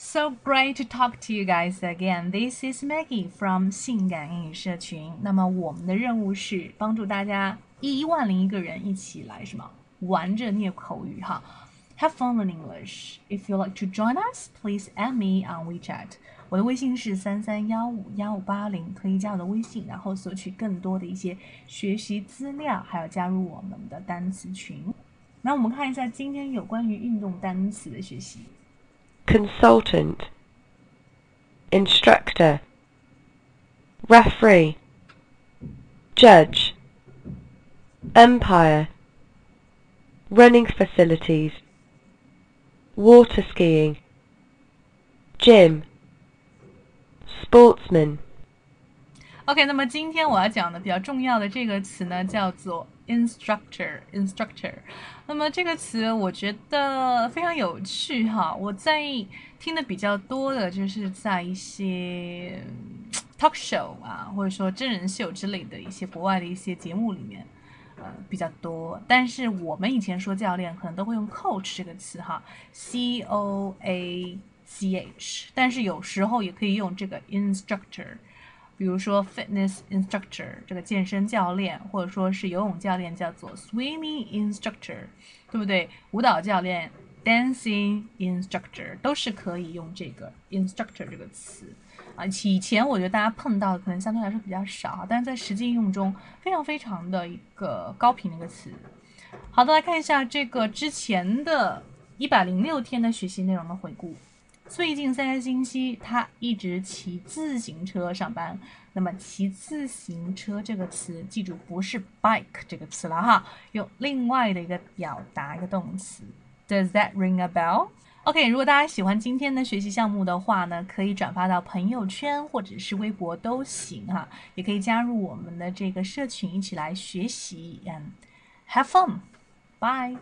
So great to talk to you guys again. This is Maggie from 性感英语社群。那么我们的任务是帮助大家一万零一个人一起来什么玩着念口语哈。Have fun learning English. If you like to join us, please add me on WeChat. 我的微信是三三幺五幺五八零，可以加我的微信，然后索取更多的一些学习资料，还有加入我们的单词群。那我们看一下今天有关于运动单词的学习。consultant, instructor, referee, judge, umpire, running facilities, water skiing, gym, sportsman. OK，那么今天我要讲的比较重要的这个词呢，叫做 instructor。instructor，那么这个词我觉得非常有趣哈。我在听的比较多的就是在一些 talk show 啊，或者说真人秀之类的一些国外的一些节目里面，呃比较多。但是我们以前说教练，可能都会用 coach 这个词哈，c o a c h，但是有时候也可以用这个 instructor。比如说 fitness instructor 这个健身教练，或者说是游泳教练，叫做 swimming instructor，对不对？舞蹈教练 dancing instructor 都是可以用这个 instructor 这个词啊。以前我觉得大家碰到的可能相对来说比较少，但是在实际应用中非常非常的一个高频的一个词。好的，来看一下这个之前的一百零六天的学习内容的回顾。最近三个星期，他一直骑自行车上班。那么，骑自行车这个词，记住不是 bike 这个词了哈，用另外的一个表达一个动词。Does that ring a bell？OK，如果大家喜欢今天的学习项目的话呢，可以转发到朋友圈或者是微博都行哈，也可以加入我们的这个社群一起来学习，and have fun，bye。